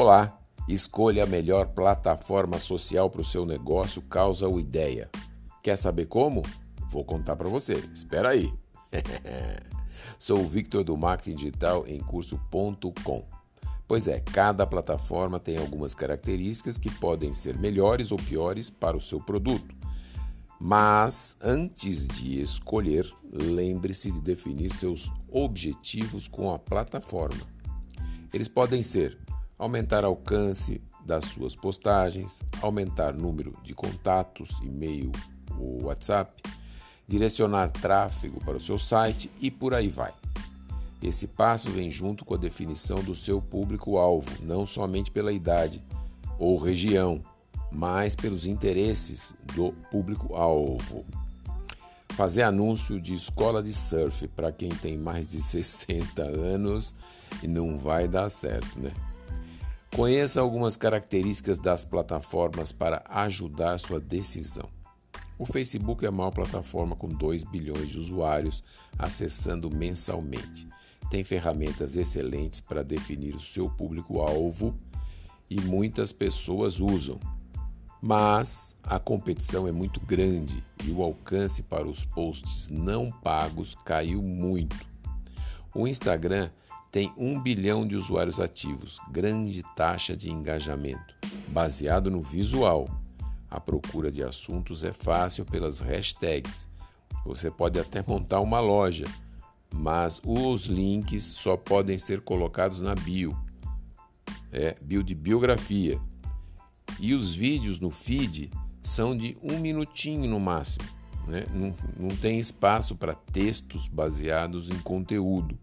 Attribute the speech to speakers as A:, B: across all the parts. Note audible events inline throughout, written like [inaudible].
A: Olá, escolha a melhor plataforma social para o seu negócio Causa o Ideia. Quer saber como? Vou contar para você. Espera aí. [laughs] Sou o Victor do Marketing Digital em curso.com. Pois é, cada plataforma tem algumas características que podem ser melhores ou piores para o seu produto. Mas antes de escolher, lembre-se de definir seus objetivos com a plataforma. Eles podem ser aumentar alcance das suas postagens, aumentar número de contatos, e-mail ou WhatsApp, direcionar tráfego para o seu site e por aí vai. Esse passo vem junto com a definição do seu público-alvo, não somente pela idade ou região, mas pelos interesses do público-alvo. Fazer anúncio de escola de surf para quem tem mais de [laughs] 60 anos não vai dar certo, né? Conheça algumas características das plataformas para ajudar sua decisão. O Facebook é a maior plataforma com 2 bilhões de usuários acessando mensalmente. Tem ferramentas excelentes para definir o seu público-alvo e muitas pessoas usam. Mas a competição é muito grande e o alcance para os posts não pagos caiu muito. O Instagram tem um bilhão de usuários ativos, grande taxa de engajamento, baseado no visual. A procura de assuntos é fácil pelas hashtags. Você pode até montar uma loja, mas os links só podem ser colocados na bio. É, bio de biografia. E os vídeos no feed são de um minutinho no máximo. Né? Não, não tem espaço para textos baseados em conteúdo.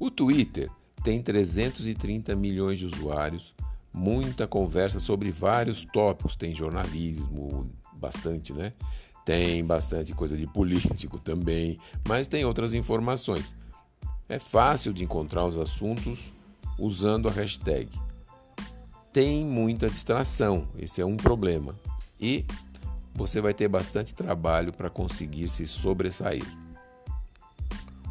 A: O Twitter tem 330 milhões de usuários, muita conversa sobre vários tópicos, tem jornalismo, bastante, né? Tem bastante coisa de político [laughs] também, mas tem outras informações. É fácil de encontrar os assuntos usando a hashtag tem muita distração, esse é um problema. E você vai ter bastante trabalho para conseguir se sobressair.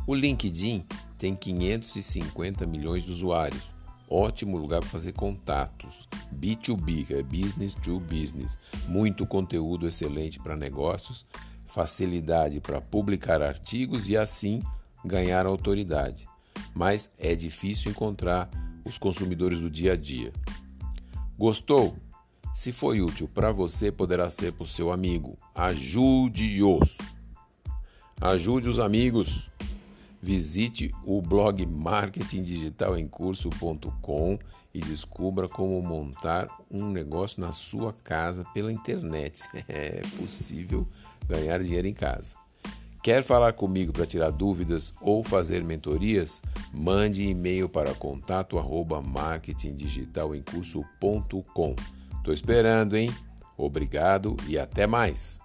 A: O LinkedIn tem 550 milhões de usuários. Ótimo lugar para fazer contatos. B2B, que é business to business. Muito conteúdo excelente para negócios, facilidade para publicar artigos e assim ganhar autoridade. Mas é difícil encontrar os consumidores do dia a dia. Gostou? Se foi útil para você, poderá ser para o seu amigo. Ajude-os. Ajude os amigos. Visite o blog marketingdigitalemcurso.com e descubra como montar um negócio na sua casa pela internet. [laughs] É possível ganhar dinheiro em casa. Quer falar comigo para tirar dúvidas ou fazer mentorias? Mande e-mail para contato arroba marketingdigitalemcurso.com. Estou esperando, hein? Obrigado e até mais!